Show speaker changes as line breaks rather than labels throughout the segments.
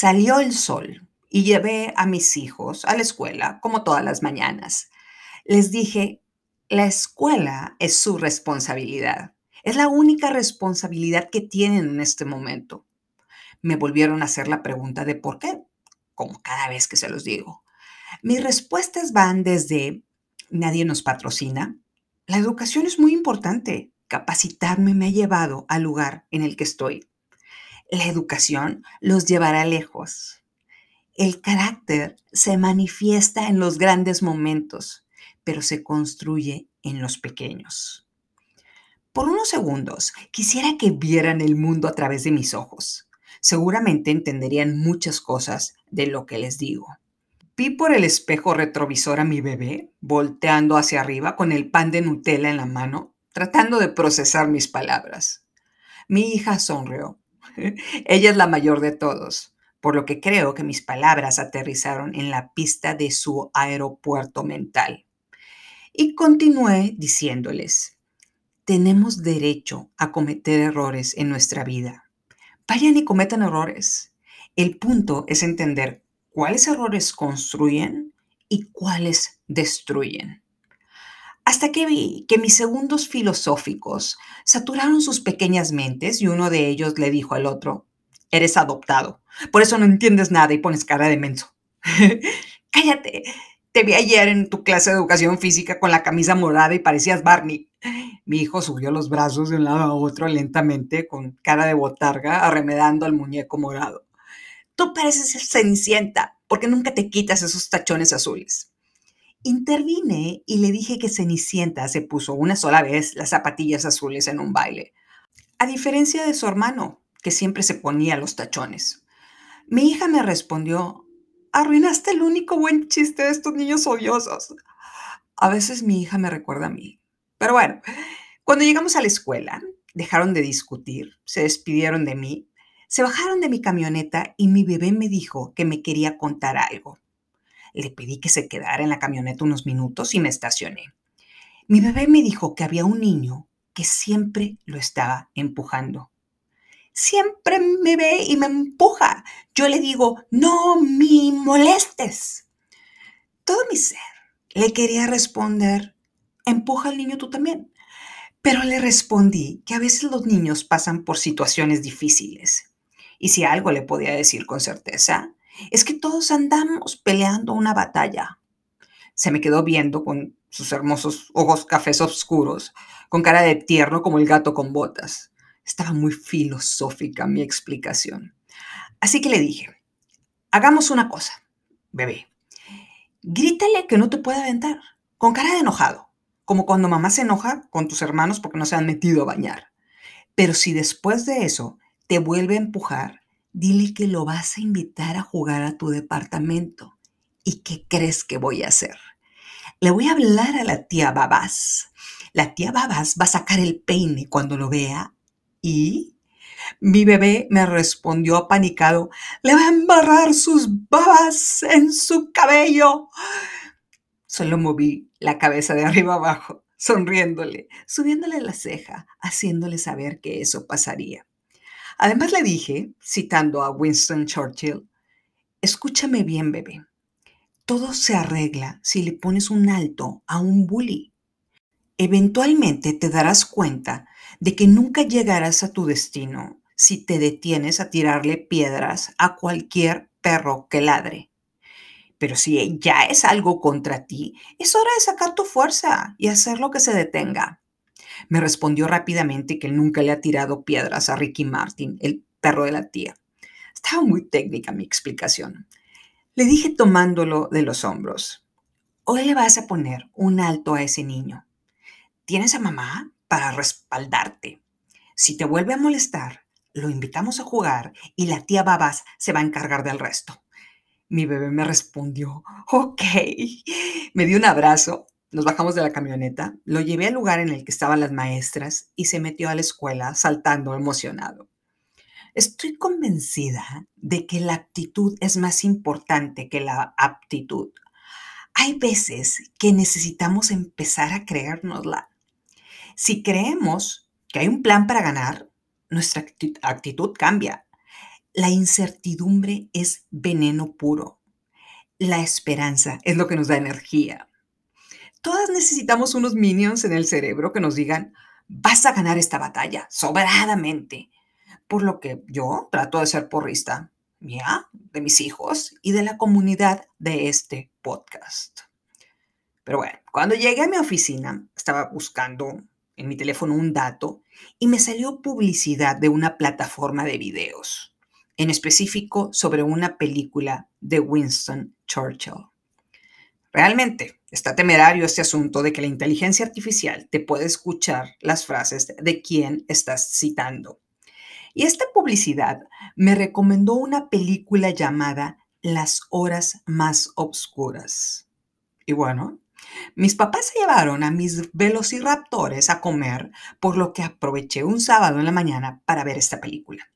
Salió el sol y llevé a mis hijos a la escuela como todas las mañanas. Les dije, la escuela es su responsabilidad. Es la única responsabilidad que tienen en este momento. Me volvieron a hacer la pregunta de por qué, como cada vez que se los digo. Mis respuestas van desde nadie nos patrocina. La educación es muy importante. Capacitarme me ha llevado al lugar en el que estoy. La educación los llevará lejos. El carácter se manifiesta en los grandes momentos, pero se construye en los pequeños. Por unos segundos quisiera que vieran el mundo a través de mis ojos. Seguramente entenderían muchas cosas de lo que les digo. Vi por el espejo retrovisor a mi bebé volteando hacia arriba con el pan de Nutella en la mano, tratando de procesar mis palabras. Mi hija sonrió Ella es la mayor de todos, por lo que creo que mis palabras aterrizaron en la pista de su aeropuerto mental. Y continué diciéndoles, tenemos derecho a cometer errores en nuestra vida. Vayan y cometan errores. El punto es entender cuáles errores construyen y cuáles destruyen hasta que vi que mis segundos filosóficos saturaron sus pequeñas mentes y uno de ellos le dijo al otro, eres adoptado, por eso no entiendes nada y pones cara de menso. Cállate, te vi ayer en tu clase de educación física con la camisa morada y parecías Barney. Mi hijo subió los brazos de un lado a otro lentamente, con cara de botarga, arremedando al muñeco morado. Tú pareces cenicienta, porque nunca te quitas esos tachones azules. Intervine y le dije que Cenicienta se puso una sola vez las zapatillas azules en un baile, a diferencia de su hermano, que siempre se ponía los tachones. Mi hija me respondió, arruinaste el único buen chiste de estos niños odiosos. A veces mi hija me recuerda a mí. Pero bueno, cuando llegamos a la escuela, dejaron de discutir, se despidieron de mí, se bajaron de mi camioneta y mi bebé me dijo que me quería contar algo. Le pedí que se quedara en la camioneta unos minutos y me estacioné. Mi bebé me dijo que había un niño que siempre lo estaba empujando. Siempre me ve y me empuja. Yo le digo, no me molestes. Todo mi ser le quería responder, empuja al niño tú también. Pero le respondí que a veces los niños pasan por situaciones difíciles. Y si algo le podía decir con certeza, es que todos andamos peleando una batalla. Se me quedó viendo con sus hermosos ojos cafés oscuros, con cara de tierno como el gato con botas. Estaba muy filosófica mi explicación. Así que le dije, hagamos una cosa, bebé. Grítale que no te puede aventar, con cara de enojado, como cuando mamá se enoja con tus hermanos porque no se han metido a bañar. Pero si después de eso te vuelve a empujar, dile que lo vas a invitar a jugar a tu departamento. ¿Y qué crees que voy a hacer? Le voy a hablar a la tía Babás. La tía Babás va a sacar el peine cuando lo vea y mi bebé me respondió apanicado, le va a embarrar sus babas en su cabello. Solo moví la cabeza de arriba abajo, sonriéndole, subiéndole la ceja, haciéndole saber que eso pasaría. Además le dije, citando a Winston Churchill, escúchame bien, bebé. Todo se arregla si le pones un alto a un bully. Eventualmente te darás cuenta de que nunca llegarás a tu destino si te detienes a tirarle piedras a cualquier perro que ladre. Pero si ya es algo contra ti, es hora de sacar tu fuerza y hacer lo que se detenga. Me respondió rápidamente que nunca le ha tirado piedras a Ricky Martin, el perro de la tía. Estaba muy técnica mi explicación. Le dije tomándolo de los hombros, hoy le vas a poner un alto a ese niño. Tienes a mamá para respaldarte. Si te vuelve a molestar, lo invitamos a jugar y la tía Babas se va a encargar del resto. Mi bebé me respondió, ok. Me dio un abrazo nos bajamos de la camioneta, lo llevé al lugar en el que estaban las maestras y se metió a la escuela saltando emocionado. Estoy convencida de que la actitud es más importante que la aptitud. Hay veces que necesitamos empezar a creérnosla. Si creemos que hay un plan para ganar, nuestra actitud cambia. La incertidumbre es veneno puro. La esperanza es lo que nos da energía. Todas necesitamos unos minions en el cerebro que nos digan, vas a ganar esta batalla sobradamente. Por lo que yo trato de ser porrista mía, de mis hijos y de la comunidad de este podcast. Pero bueno, cuando llegué a mi oficina, estaba buscando en mi teléfono un dato y me salió publicidad de una plataforma de videos, en específico sobre una película de Winston Churchill. Realmente está temerario este asunto de que la inteligencia artificial te puede escuchar las frases de quien estás citando. Y esta publicidad me recomendó una película llamada Las horas más obscuras. Y bueno, mis papás se llevaron a mis velociraptores a comer, por lo que aproveché un sábado en la mañana para ver esta película.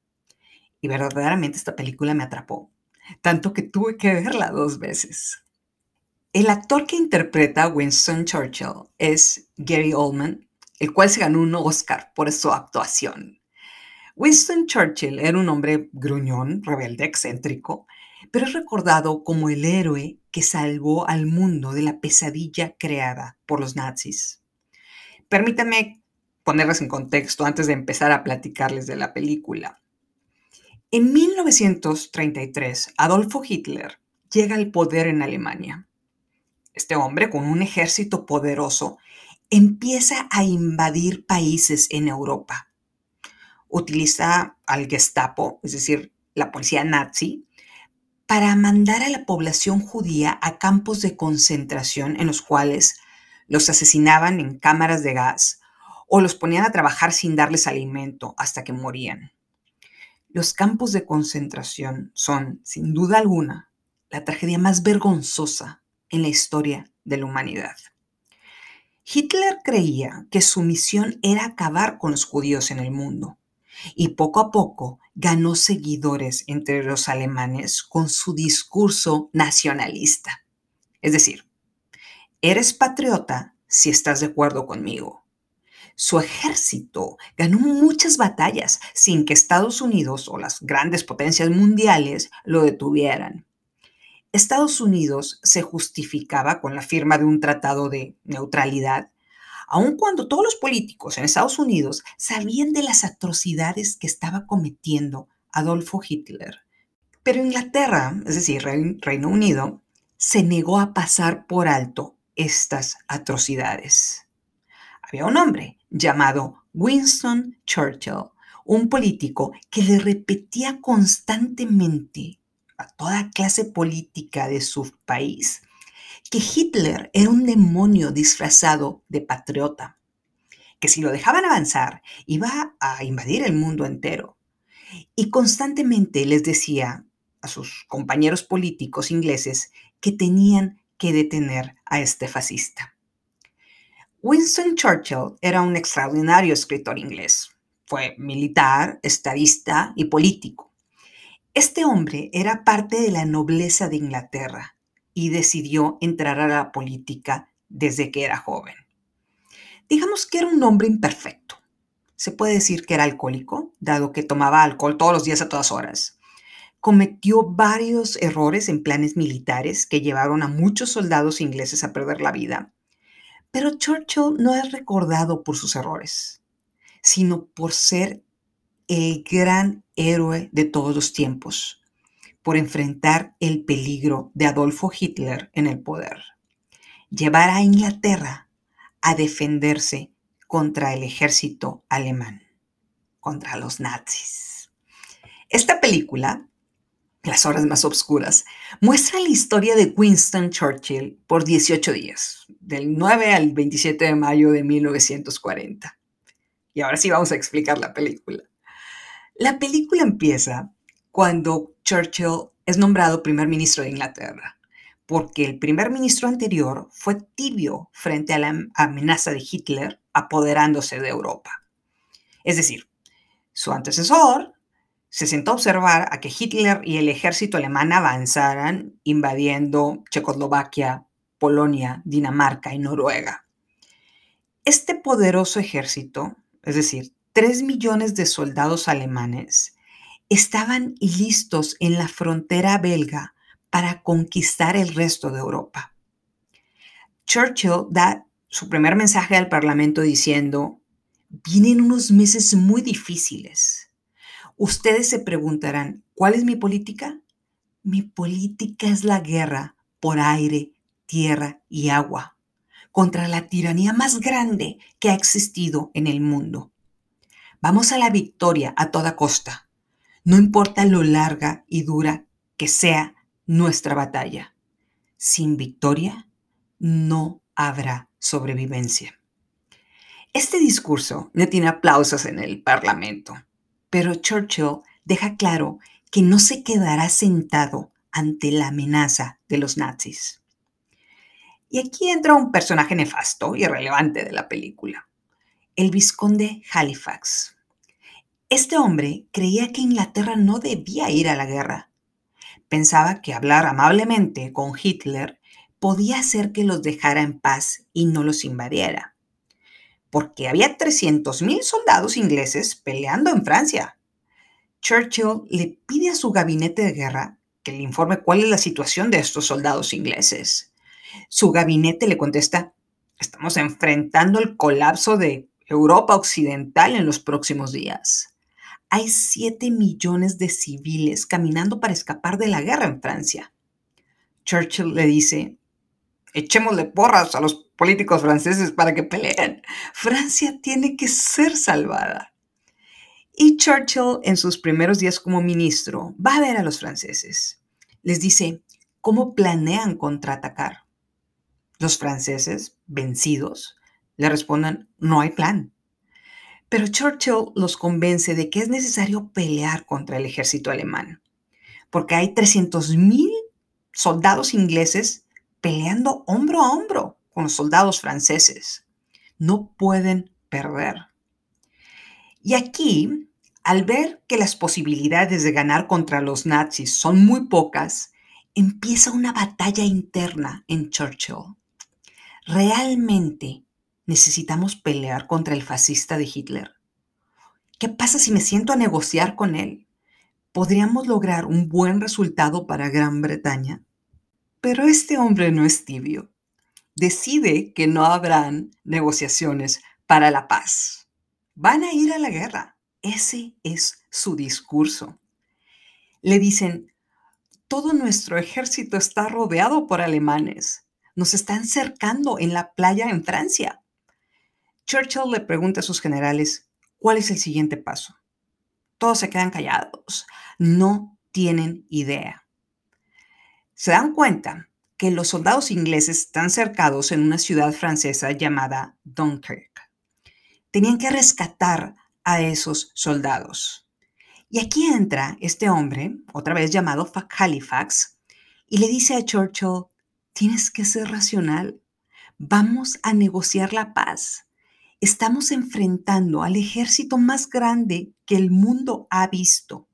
Y verdaderamente esta película me atrapó, tanto que tuve que verla dos veces. El actor que interpreta a Winston Churchill es Gary Oldman, el cual se ganó un Oscar por su actuación. Winston Churchill era un hombre gruñón, rebelde, excéntrico, pero es recordado como el héroe que salvó al mundo de la pesadilla creada por los nazis. Permítanme ponerles en contexto antes de empezar a platicarles de la película. En 1933, Adolfo Hitler llega al poder en Alemania. Este hombre, con un ejército poderoso, empieza a invadir países en Europa utiliza al Gestapo, es decir, la policía nazi, para mandar a la población judía a campos de concentración en los cuales los asesinaban en cámaras de gas o los ponían a trabajar sin darles alimento hasta que morían. Los campos de concentración son, sin duda alguna, la tragedia más vergonzosa en la historia de la humanidad. Hitler creía que su misión era acabar con los judíos en el mundo y poco a poco ganó seguidores entre los alemanes con su discurso nacionalista. Es decir, eres patriota si estás de acuerdo conmigo. Su ejército ganó muchas batallas sin que Estados Unidos o las grandes potencias mundiales lo detuvieran. Estados Unidos se justificaba con la firma de un tratado de neutralidad aun cuando todos los políticos en Estados Unidos sabían de las atrocidades que estaba cometiendo Adolfo Hitler. Pero Inglaterra, es decir, Reino Unido, se negó a pasar por alto estas atrocidades. Había un hombre llamado Winston Churchill, un político que le repetía constantemente a toda clase política de su país que Hitler era un demonio disfrazado de patriota, que si lo dejaban avanzar iba a invadir el mundo entero. Y constantemente les decía a sus compañeros políticos ingleses que tenían que detener a este fascista. Winston Churchill era un extraordinario escritor inglés. Fue militar, estadista y político. Este hombre era parte de la nobleza de Inglaterra y decidió entrar a la política desde que era joven. Digamos que era un hombre imperfecto. Se puede decir que era alcohólico, dado que tomaba alcohol todos los días a todas horas. Cometió varios errores en planes militares que llevaron a muchos soldados ingleses a perder la vida. Pero Churchill no es recordado por sus errores, sino por ser el gran héroe de todos los tiempos, por enfrentar el peligro de Adolfo Hitler en el poder. Llevar a Inglaterra a defenderse contra el ejército alemán, contra los nazis. Esta película, Las horas más oscuras, muestra la historia de Winston Churchill por 18 días, del 9 al 27 de mayo de 1940. Y ahora sí vamos a explicar la película. La película empieza cuando Churchill es nombrado primer ministro de Inglaterra, porque el primer ministro anterior fue tibio frente a la amenaza de Hitler apoderándose de Europa. Es decir, su antecesor se sentó a observar a que Hitler y el ejército alemán avanzaran invadiendo Checoslovaquia, Polonia, Dinamarca y Noruega. Este poderoso ejército, es decir, tres millones de soldados alemanes, estaban listos en la frontera belga para conquistar el resto de Europa. Churchill da su primer mensaje al Parlamento diciendo, vienen unos meses muy difíciles. Ustedes se preguntarán, ¿cuál es mi política? Mi política es la guerra por aire, tierra y agua contra la tiranía más grande que ha existido en el mundo. Vamos a la victoria a toda costa, no importa lo larga y dura que sea nuestra batalla. Sin victoria no habrá sobrevivencia. Este discurso no tiene aplausos en el Parlamento, pero Churchill deja claro que no se quedará sentado ante la amenaza de los nazis. Y aquí entra un personaje nefasto y irrelevante de la película, el vizconde Halifax. Este hombre creía que Inglaterra no debía ir a la guerra. Pensaba que hablar amablemente con Hitler podía hacer que los dejara en paz y no los invadiera. Porque había 300.000 soldados ingleses peleando en Francia. Churchill le pide a su gabinete de guerra que le informe cuál es la situación de estos soldados ingleses. Su gabinete le contesta, estamos enfrentando el colapso de Europa Occidental en los próximos días. Hay 7 millones de civiles caminando para escapar de la guerra en Francia. Churchill le dice, echémosle porras a los políticos franceses para que peleen. Francia tiene que ser salvada. Y Churchill, en sus primeros días como ministro, va a ver a los franceses. Les dice cómo planean contraatacar. Los franceses, vencidos, le responden, no hay plan. Pero Churchill los convence de que es necesario pelear contra el ejército alemán, porque hay 300.000 soldados ingleses peleando hombro a hombro con los soldados franceses. No pueden perder. Y aquí, al ver que las posibilidades de ganar contra los nazis son muy pocas, empieza una batalla interna en Churchill. ¿Realmente necesitamos pelear contra el fascista de Hitler? ¿Qué pasa si me siento a negociar con él? ¿Podríamos lograr un buen resultado para Gran Bretaña? Pero este hombre no es tibio. Decide que no habrán negociaciones para la paz. Van a ir a la guerra. Ese es su discurso. Le dicen, todo nuestro ejército está rodeado por alemanes nos están cercando en la playa en Francia. Churchill le pregunta a sus generales, ¿cuál es el siguiente paso? Todos se quedan callados, no tienen idea. Se dan cuenta que los soldados ingleses están cercados en una ciudad francesa llamada Dunkirk. Tenían que rescatar a esos soldados. Y aquí entra este hombre, otra vez llamado Halifax, y le dice a Churchill, Tienes que ser racional. Vamos a negociar la paz. Estamos enfrentando al ejército más grande que el mundo ha visto.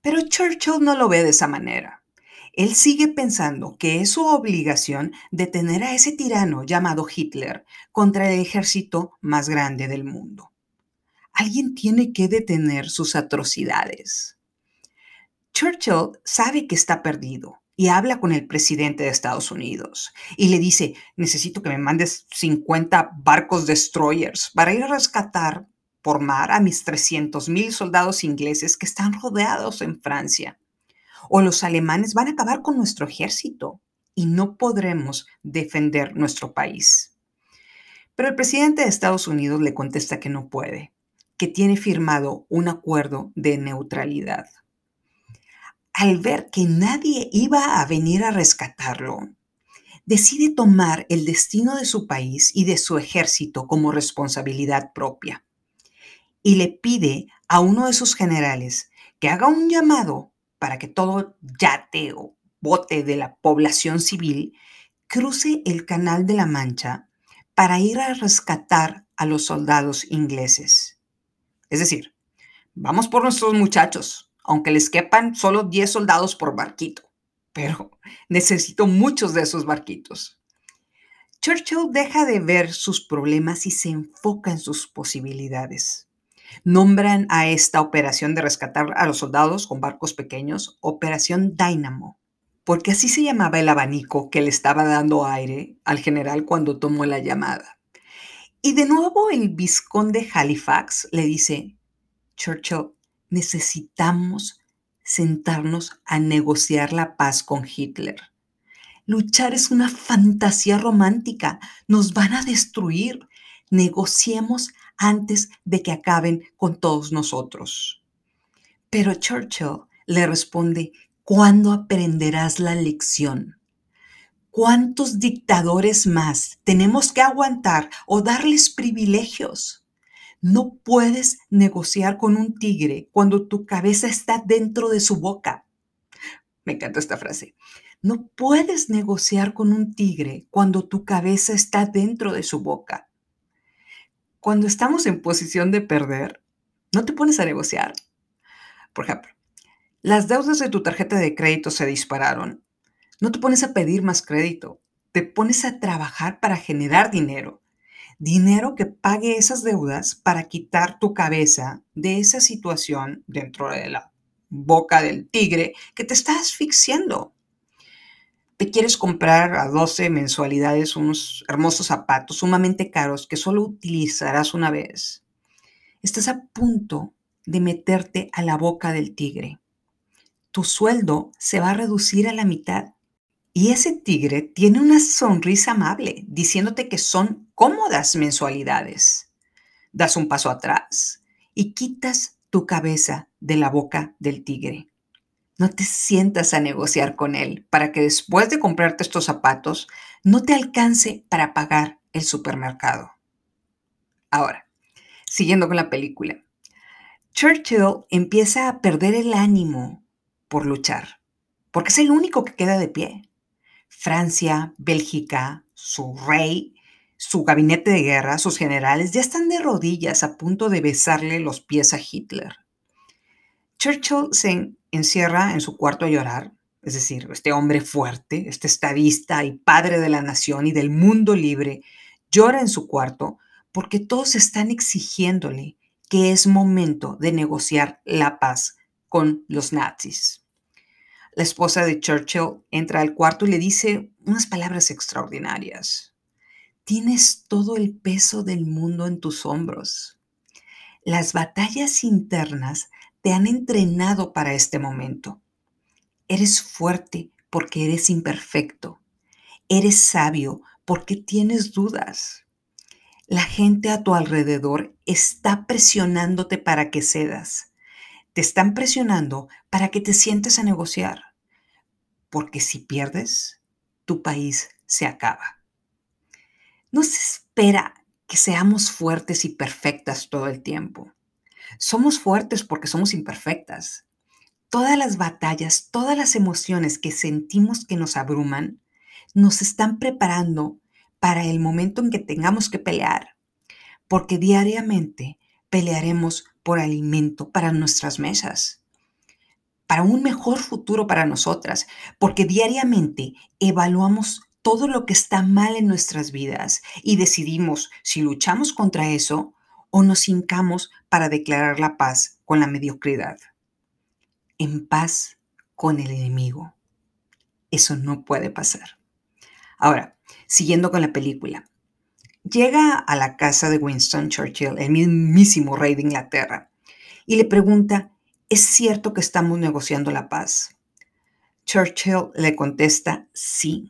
Pero Churchill no lo ve de esa manera. Él sigue pensando que es su obligación detener a ese tirano llamado Hitler contra el ejército más grande del mundo. Alguien tiene que detener sus atrocidades. Churchill sabe que está perdido y habla con el presidente de Estados Unidos y le dice, necesito que me mandes 50 barcos destroyers para ir a rescatar por mar a mis 300 mil soldados ingleses que están rodeados en Francia. O los alemanes van a acabar con nuestro ejército y no podremos defender nuestro país. Pero el presidente de Estados Unidos le contesta que no puede, que tiene firmado un acuerdo de neutralidad al ver que nadie iba a venir a rescatarlo, decide tomar el destino de su país y de su ejército como responsabilidad propia. Y le pide a uno de sus generales que haga un llamado para que todo yate o bote de la población civil cruce el Canal de la Mancha para ir a rescatar a los soldados ingleses. Es decir, vamos por nuestros muchachos, aunque les quepan solo 10 soldados por barquito. Pero necesito muchos de esos barquitos. Churchill deja de ver sus problemas y se enfoca en sus posibilidades. Nombran a esta operación de rescatar a los soldados con barcos pequeños Operación Dynamo, porque así se llamaba el abanico que le estaba dando aire al general cuando tomó la llamada. Y de nuevo el vizconde de Halifax le dice, Churchill, necesitamos sentarnos a negociar la paz con Hitler. Luchar es una fantasía romántica, nos van a destruir. Negociemos antes de que acaben con todos nosotros. Pero Churchill le responde, ¿cuándo aprenderás la lección? ¿Cuántos dictadores más tenemos que aguantar o darles privilegios? No puedes negociar con un tigre cuando tu cabeza está dentro de su boca. Me encanta esta frase. No puedes negociar con un tigre cuando tu cabeza está dentro de su boca. Cuando estamos en posición de perder, no te pones a negociar. Por ejemplo, las deudas de tu tarjeta de crédito se dispararon no te pones a pedir más crédito, te pones a trabajar para generar dinero. Dinero que pague esas deudas para quitar tu cabeza de esa situación dentro de la boca del tigre que te está asfixiando. Te quieres comprar a 12 mensualidades unos hermosos zapatos sumamente caros que solo utilizarás una vez. Estás a punto de meterte a la boca del tigre. Tu sueldo se va a reducir a la mitad y ese tigre tiene una sonrisa amable, diciéndote que son cómodas mensualidades. Das un paso atrás y quitas tu cabeza de la boca del tigre. No te sientas a negociar con él para que después de comprarte estos zapatos no te alcance para pagar el supermercado. Ahora, siguiendo con la película, Churchill empieza a perder el ánimo por luchar, porque es el único que queda de pie. Francia, Bélgica, su rey, su gabinete de guerra, sus generales, ya están de rodillas a punto de besarle los pies a Hitler. Churchill se encierra en su cuarto a llorar, es decir, este hombre fuerte, este estadista y padre de la nación y del mundo libre, llora en su cuarto porque todos están exigiéndole que es momento de negociar la paz con los nazis. La esposa de Churchill entra al cuarto y le dice unas palabras extraordinarias. Tienes todo el peso del mundo en tus hombros. Las batallas internas te han entrenado para este momento. Eres fuerte porque eres imperfecto. Eres sabio porque tienes dudas. La gente a tu alrededor está presionándote para que cedas. Te están presionando para que te sientes a negociar porque si pierdes, tu país se acaba. No se espera que seamos fuertes y perfectas todo el tiempo. Somos fuertes porque somos imperfectas. Todas las batallas, todas las emociones que sentimos que nos abruman, nos están preparando para el momento en que tengamos que pelear, porque diariamente pelearemos por alimento para nuestras mesas para un mejor futuro para nosotras, porque diariamente evaluamos todo lo que está mal en nuestras vidas y decidimos si luchamos contra eso o nos hincamos para declarar la paz con la mediocridad. En paz con el enemigo. Eso no puede pasar. Ahora, siguiendo con la película. Llega a la casa de Winston Churchill, el mismísimo rey de Inglaterra, y le pregunta ¿es cierto que estamos negociando la paz? Churchill le contesta, sí,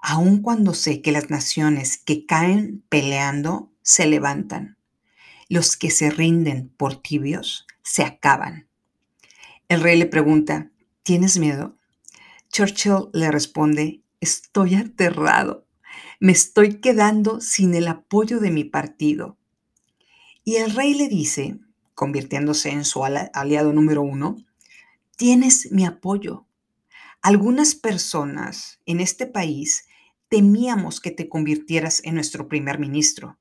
aun cuando sé que las naciones que caen peleando se levantan. Los que se rinden por tibios se acaban. El rey le pregunta, ¿tienes miedo? Churchill le responde, estoy aterrado. Me estoy quedando sin el apoyo de mi partido. Y el rey le dice, convirtiéndose en su aliado número uno, tienes mi apoyo. Algunas personas en este país temíamos que te convirtieras en nuestro primer ministro,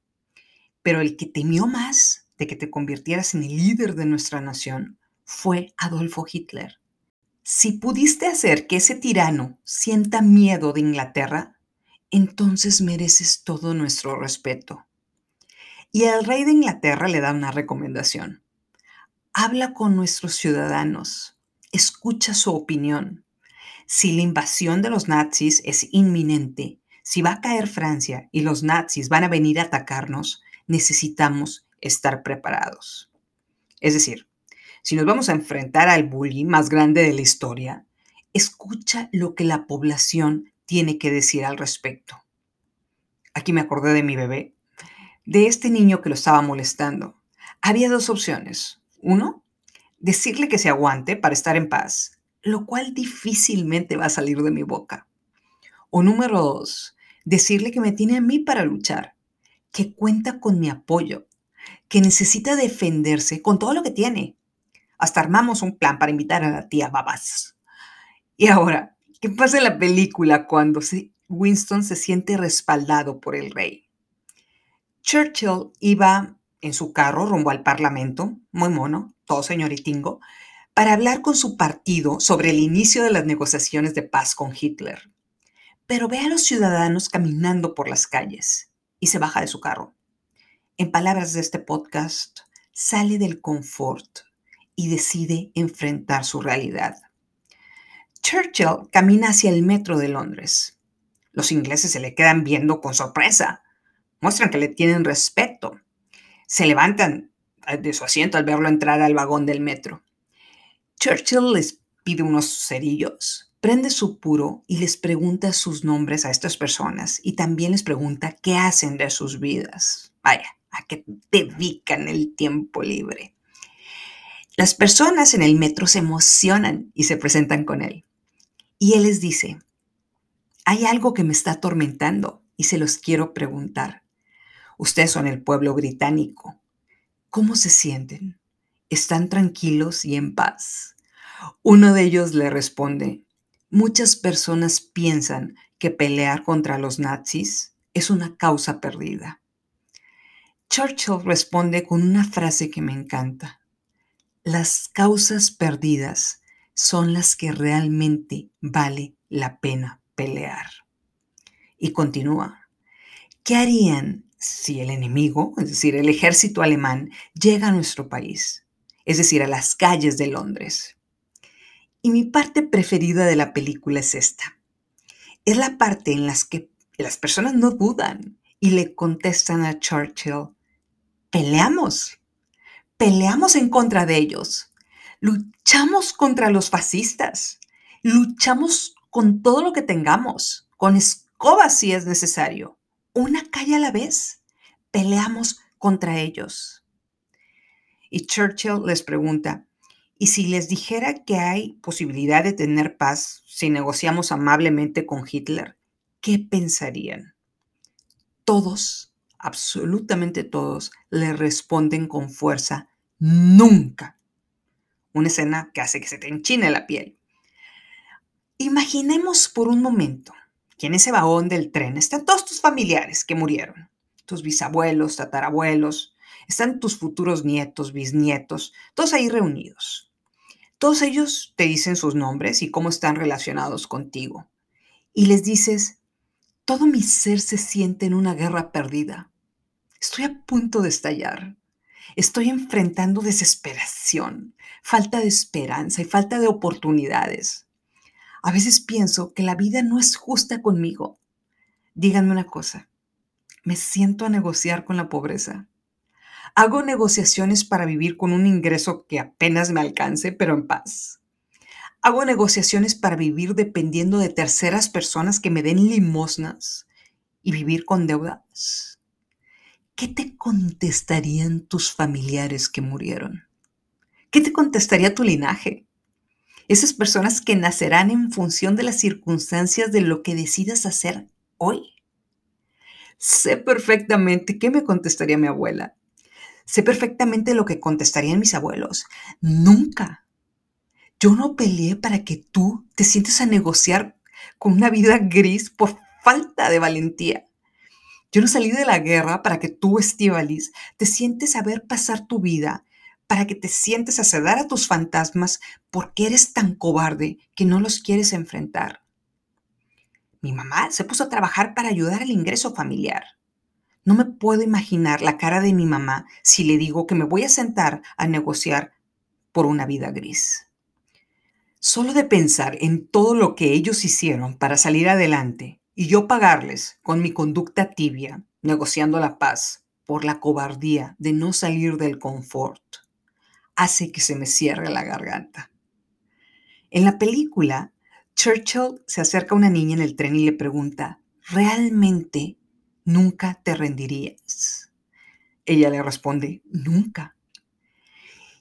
pero el que temió más de que te convirtieras en el líder de nuestra nación fue Adolfo Hitler. Si pudiste hacer que ese tirano sienta miedo de Inglaterra, entonces mereces todo nuestro respeto. Y el rey de Inglaterra le da una recomendación. Habla con nuestros ciudadanos, escucha su opinión. Si la invasión de los nazis es inminente, si va a caer Francia y los nazis van a venir a atacarnos, necesitamos estar preparados. Es decir, si nos vamos a enfrentar al bullying más grande de la historia, escucha lo que la población tiene que decir al respecto. Aquí me acordé de mi bebé, de este niño que lo estaba molestando. Había dos opciones. Uno, decirle que se aguante para estar en paz, lo cual difícilmente va a salir de mi boca. O número dos, decirle que me tiene a mí para luchar, que cuenta con mi apoyo, que necesita defenderse con todo lo que tiene. Hasta armamos un plan para invitar a la tía Babas. Y ahora, ¿qué pasa en la película cuando Winston se siente respaldado por el rey? Churchill iba en su carro rumbo al Parlamento, muy mono, todo señoritingo, para hablar con su partido sobre el inicio de las negociaciones de paz con Hitler. Pero ve a los ciudadanos caminando por las calles y se baja de su carro. En palabras de este podcast, sale del confort y decide enfrentar su realidad. Churchill camina hacia el metro de Londres. Los ingleses se le quedan viendo con sorpresa. Muestran que le tienen respeto. Se levantan de su asiento al verlo entrar al vagón del metro. Churchill les pide unos cerillos, prende su puro y les pregunta sus nombres a estas personas y también les pregunta qué hacen de sus vidas. Vaya, a qué dedican el tiempo libre. Las personas en el metro se emocionan y se presentan con él. Y él les dice, hay algo que me está atormentando y se los quiero preguntar. Ustedes son el pueblo británico. ¿Cómo se sienten? ¿Están tranquilos y en paz? Uno de ellos le responde, muchas personas piensan que pelear contra los nazis es una causa perdida. Churchill responde con una frase que me encanta. Las causas perdidas son las que realmente vale la pena pelear. Y continúa. ¿Qué harían si el enemigo, es decir, el ejército alemán, llega a nuestro país, es decir, a las calles de Londres. Y mi parte preferida de la película es esta. Es la parte en la que las personas no dudan y le contestan a Churchill, peleamos, peleamos en contra de ellos, luchamos contra los fascistas, luchamos con todo lo que tengamos, con escobas si es necesario una calle a la vez. Peleamos contra ellos. Y Churchill les pregunta, ¿y si les dijera que hay posibilidad de tener paz si negociamos amablemente con Hitler? ¿Qué pensarían? Todos, absolutamente todos, le responden con fuerza, nunca. Una escena que hace que se te enchine la piel. Imaginemos por un momento que en ese vagón del tren están todos tus familiares que murieron, tus bisabuelos, tatarabuelos, están tus futuros nietos, bisnietos, todos ahí reunidos. Todos ellos te dicen sus nombres y cómo están relacionados contigo. Y les dices, todo mi ser se siente en una guerra perdida. Estoy a punto de estallar. Estoy enfrentando desesperación, falta de esperanza y falta de oportunidades. A veces pienso que la vida no es justa conmigo. Díganme una cosa, me siento a negociar con la pobreza. Hago negociaciones para vivir con un ingreso que apenas me alcance, pero en paz. Hago negociaciones para vivir dependiendo de terceras personas que me den limosnas y vivir con deudas. ¿Qué te contestarían tus familiares que murieron? ¿Qué te contestaría tu linaje? Esas personas que nacerán en función de las circunstancias de lo que decidas hacer hoy. Sé perfectamente qué me contestaría mi abuela. Sé perfectamente lo que contestarían mis abuelos. Nunca. Yo no peleé para que tú te sientes a negociar con una vida gris por falta de valentía. Yo no salí de la guerra para que tú, Estivalis, te sientes a ver pasar tu vida para que te sientes a ceder a tus fantasmas porque eres tan cobarde que no los quieres enfrentar. Mi mamá se puso a trabajar para ayudar al ingreso familiar. No me puedo imaginar la cara de mi mamá si le digo que me voy a sentar a negociar por una vida gris. Solo de pensar en todo lo que ellos hicieron para salir adelante y yo pagarles con mi conducta tibia, negociando la paz por la cobardía de no salir del confort, hace que se me cierre la garganta. En la película, Churchill se acerca a una niña en el tren y le pregunta, ¿realmente nunca te rendirías? Ella le responde, nunca.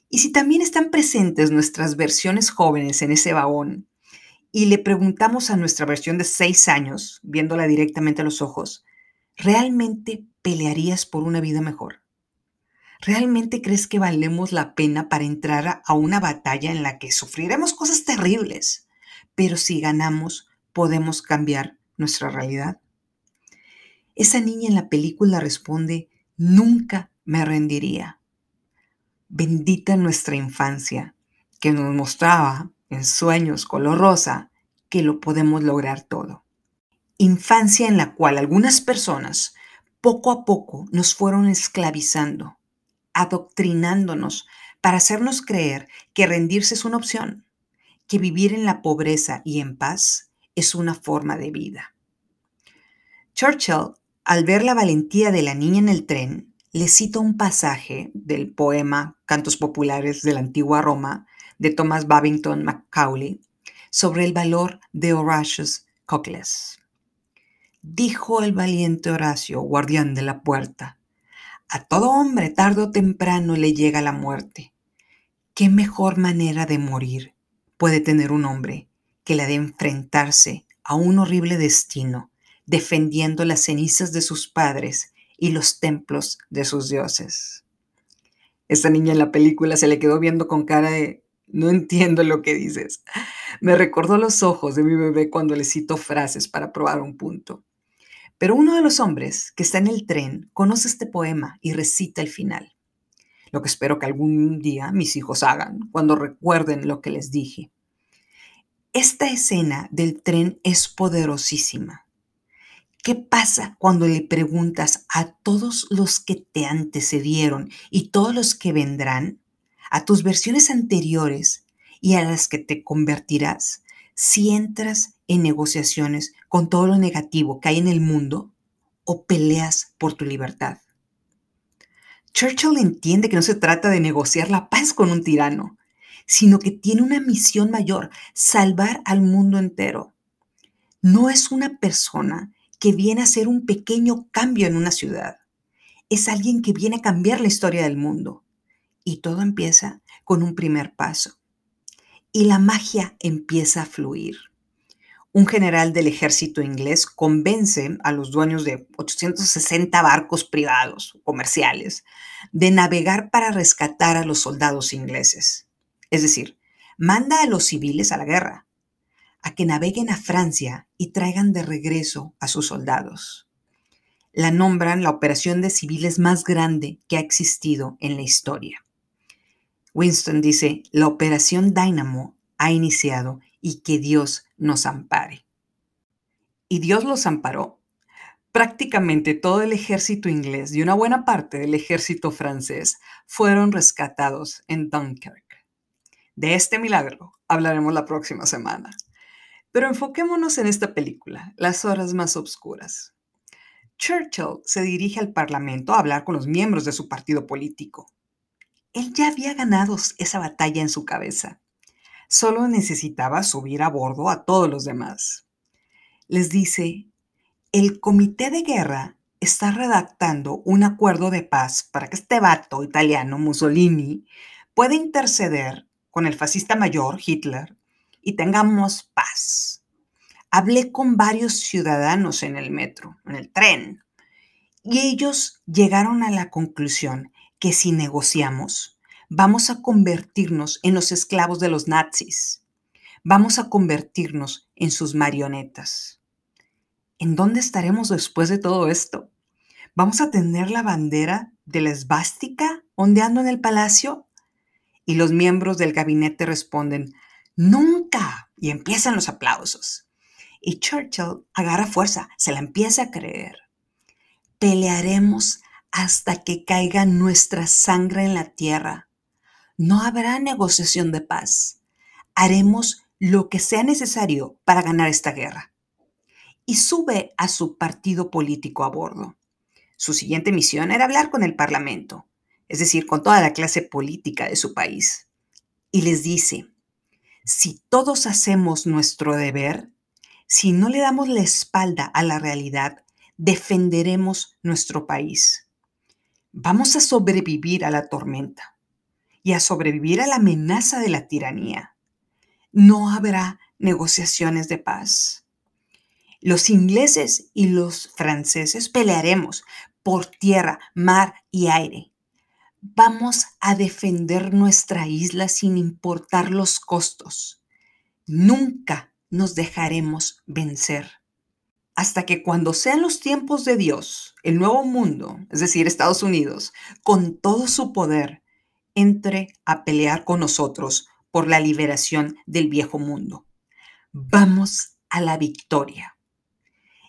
Y si también están presentes nuestras versiones jóvenes en ese vagón y le preguntamos a nuestra versión de seis años, viéndola directamente a los ojos, ¿realmente pelearías por una vida mejor? ¿Realmente crees que valemos la pena para entrar a una batalla en la que sufriremos cosas terribles, pero si ganamos podemos cambiar nuestra realidad? Esa niña en la película responde, nunca me rendiría. Bendita nuestra infancia, que nos mostraba en sueños color rosa que lo podemos lograr todo. Infancia en la cual algunas personas poco a poco nos fueron esclavizando, adoctrinándonos para hacernos creer que rendirse es una opción, que vivir en la pobreza y en paz es una forma de vida. Churchill, al ver la valentía de la niña en el tren, le cito un pasaje del poema Cantos Populares de la Antigua Roma de Thomas Babington Macaulay sobre el valor de Horatius Cocles. Dijo el valiente Horacio, guardián de la puerta, a todo hombre tarde o temprano le llega la muerte. ¿Qué mejor manera de morir puede tener un hombre que la de enfrentarse a un horrible destino, defendiendo las cenizas de sus padres y los templos de sus dioses. Esta niña en la película se le quedó viendo con cara de, no entiendo lo que dices. Me recordó los ojos de mi bebé cuando le cito frases para probar un punto. Pero uno de los hombres que está en el tren conoce este poema y recita el final. Lo que espero que algún día mis hijos hagan cuando recuerden lo que les dije. Esta escena del tren es poderosísima. ¿Qué pasa cuando le preguntas a todos los que te antecedieron y todos los que vendrán, a tus versiones anteriores y a las que te convertirás, si entras en negociaciones con todo lo negativo que hay en el mundo o peleas por tu libertad? Churchill entiende que no se trata de negociar la paz con un tirano, sino que tiene una misión mayor, salvar al mundo entero. No es una persona que viene a hacer un pequeño cambio en una ciudad. Es alguien que viene a cambiar la historia del mundo. Y todo empieza con un primer paso. Y la magia empieza a fluir. Un general del ejército inglés convence a los dueños de 860 barcos privados comerciales de navegar para rescatar a los soldados ingleses. Es decir, manda a los civiles a la guerra, a que naveguen a Francia y traigan de regreso a sus soldados. La nombran la operación de civiles más grande que ha existido en la historia. Winston dice, la operación Dynamo ha iniciado y que Dios nos ampare. Y Dios los amparó. Prácticamente todo el ejército inglés y una buena parte del ejército francés fueron rescatados en Dunkirk. De este milagro hablaremos la próxima semana. Pero enfoquémonos en esta película, Las horas más oscuras. Churchill se dirige al Parlamento a hablar con los miembros de su partido político. Él ya había ganado esa batalla en su cabeza. Solo necesitaba subir a bordo a todos los demás. Les dice, el comité de guerra está redactando un acuerdo de paz para que este vato italiano, Mussolini, pueda interceder con el fascista mayor, Hitler, y tengamos paz. Hablé con varios ciudadanos en el metro, en el tren, y ellos llegaron a la conclusión que si negociamos, vamos a convertirnos en los esclavos de los nazis. Vamos a convertirnos en sus marionetas. ¿En dónde estaremos después de todo esto? ¿Vamos a tener la bandera de la esvástica ondeando en el palacio? Y los miembros del gabinete responden, Nunca. Y empiezan los aplausos. Y Churchill agarra fuerza, se la empieza a creer. Pelearemos hasta que caiga nuestra sangre en la tierra. No habrá negociación de paz. Haremos lo que sea necesario para ganar esta guerra. Y sube a su partido político a bordo. Su siguiente misión era hablar con el Parlamento, es decir, con toda la clase política de su país. Y les dice, si todos hacemos nuestro deber, si no le damos la espalda a la realidad, defenderemos nuestro país. Vamos a sobrevivir a la tormenta y a sobrevivir a la amenaza de la tiranía. No habrá negociaciones de paz. Los ingleses y los franceses pelearemos por tierra, mar y aire. Vamos a defender nuestra isla sin importar los costos. Nunca nos dejaremos vencer. Hasta que cuando sean los tiempos de Dios, el nuevo mundo, es decir, Estados Unidos, con todo su poder, entre a pelear con nosotros por la liberación del viejo mundo. Vamos a la victoria.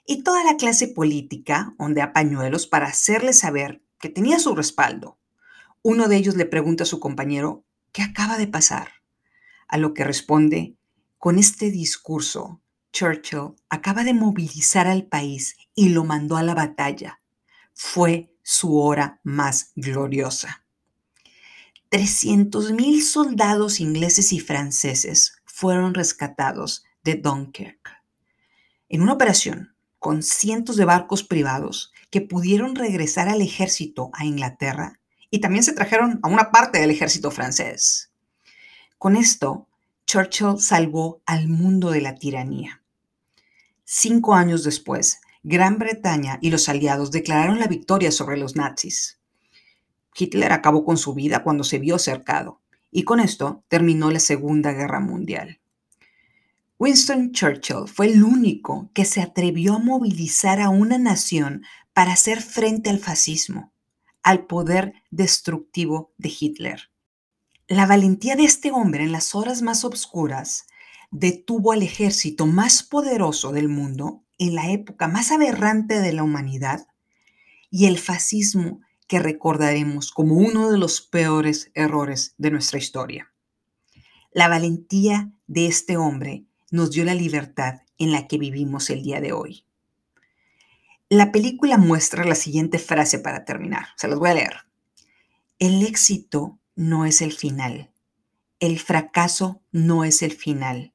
Y toda la clase política ondea pañuelos para hacerle saber que tenía su respaldo. Uno de ellos le pregunta a su compañero, ¿qué acaba de pasar? A lo que responde, con este discurso, Churchill acaba de movilizar al país y lo mandó a la batalla. Fue su hora más gloriosa. 300.000 soldados ingleses y franceses fueron rescatados de Dunkirk. En una operación con cientos de barcos privados que pudieron regresar al ejército a Inglaterra y también se trajeron a una parte del ejército francés. Con esto, Churchill salvó al mundo de la tiranía. Cinco años después, Gran Bretaña y los aliados declararon la victoria sobre los nazis. Hitler acabó con su vida cuando se vio cercado, y con esto terminó la Segunda Guerra Mundial. Winston Churchill fue el único que se atrevió a movilizar a una nación para hacer frente al fascismo, al poder destructivo de Hitler. La valentía de este hombre en las horas más oscuras detuvo al ejército más poderoso del mundo en la época más aberrante de la humanidad y el fascismo que recordaremos como uno de los peores errores de nuestra historia. La valentía de este hombre nos dio la libertad en la que vivimos el día de hoy. La película muestra la siguiente frase para terminar. Se los voy a leer. El éxito no es el final. El fracaso no es el final.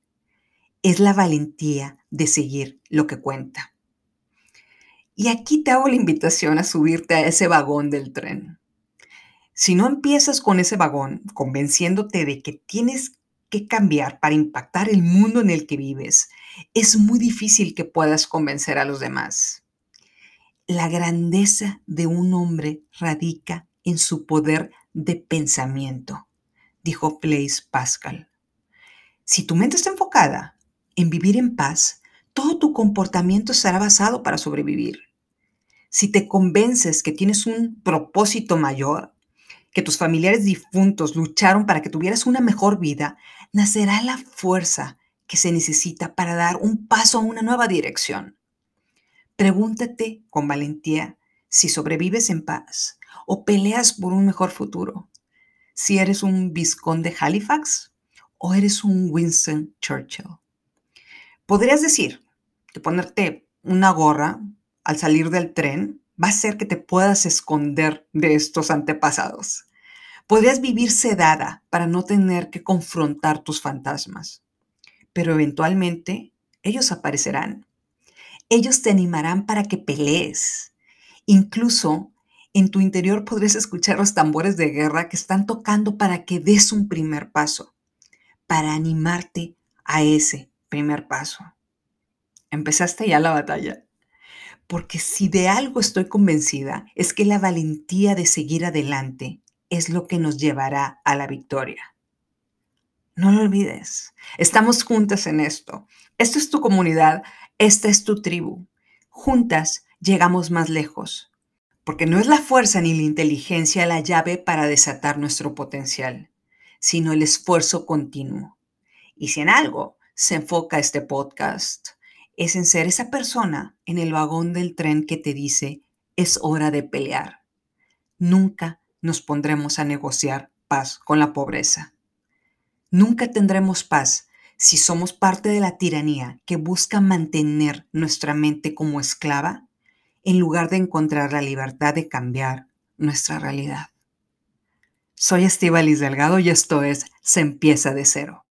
Es la valentía de seguir lo que cuenta. Y aquí te hago la invitación a subirte a ese vagón del tren. Si no empiezas con ese vagón convenciéndote de que tienes que cambiar para impactar el mundo en el que vives, es muy difícil que puedas convencer a los demás. La grandeza de un hombre radica en su poder de pensamiento, dijo Blaise Pascal. Si tu mente está enfocada en vivir en paz, todo tu comportamiento estará basado para sobrevivir. Si te convences que tienes un propósito mayor, que tus familiares difuntos lucharon para que tuvieras una mejor vida, nacerá la fuerza que se necesita para dar un paso a una nueva dirección. Pregúntate con valentía si sobrevives en paz o peleas por un mejor futuro. Si eres un vizconde de Halifax o eres un Winston Churchill. Podrías decir que ponerte una gorra al salir del tren va a hacer que te puedas esconder de estos antepasados. Podrías vivir sedada para no tener que confrontar tus fantasmas, pero eventualmente ellos aparecerán. Ellos te animarán para que pelees. Incluso en tu interior podrías escuchar los tambores de guerra que están tocando para que des un primer paso, para animarte a ese primer paso. Empezaste ya la batalla. Porque si de algo estoy convencida es que la valentía de seguir adelante es lo que nos llevará a la victoria. No lo olvides, estamos juntas en esto. Esto es tu comunidad, esta es tu tribu. Juntas llegamos más lejos, porque no es la fuerza ni la inteligencia la llave para desatar nuestro potencial, sino el esfuerzo continuo. Y si en algo se enfoca este podcast, es en ser esa persona en el vagón del tren que te dice, es hora de pelear. Nunca nos pondremos a negociar paz con la pobreza. Nunca tendremos paz si somos parte de la tiranía que busca mantener nuestra mente como esclava en lugar de encontrar la libertad de cambiar nuestra realidad. Soy Estivalis Delgado y esto es Se empieza de cero.